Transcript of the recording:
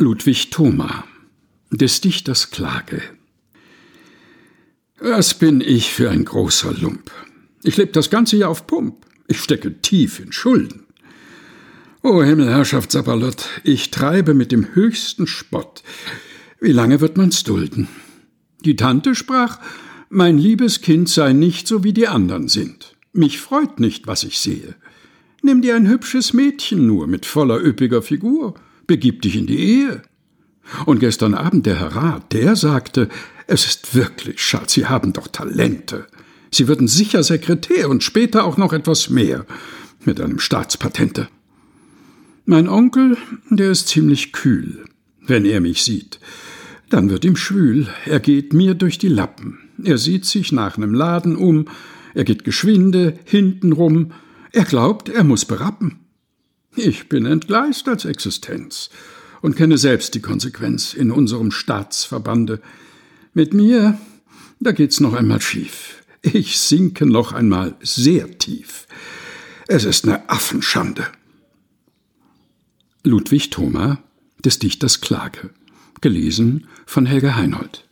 Ludwig Thoma Des Dichters Klage Was bin ich für ein großer Lump? Ich lebe das ganze Jahr auf Pump. Ich stecke tief in Schulden. O Himmelherrschaft Sapperlot, ich treibe mit dem höchsten Spott. Wie lange wird man's dulden? Die Tante sprach, mein liebes Kind sei nicht so wie die anderen sind. Mich freut nicht, was ich sehe. Nimm dir ein hübsches Mädchen nur mit voller üppiger Figur begib dich in die Ehe. Und gestern Abend der Herr Rat, der sagte, es ist wirklich Schatz, Sie haben doch Talente. Sie würden sicher Sekretär und später auch noch etwas mehr mit einem Staatspatente. Mein Onkel, der ist ziemlich kühl, wenn er mich sieht. Dann wird ihm schwül, er geht mir durch die Lappen. Er sieht sich nach einem Laden um, er geht geschwinde, hintenrum, er glaubt, er muss berappen. Ich bin entgleist als Existenz und kenne selbst die Konsequenz in unserem Staatsverbande. Mit mir, da geht's noch einmal schief. Ich sinke noch einmal sehr tief. Es ist eine Affenschande. Ludwig Thoma, des Dichters Klage. Gelesen von Helga Heinold.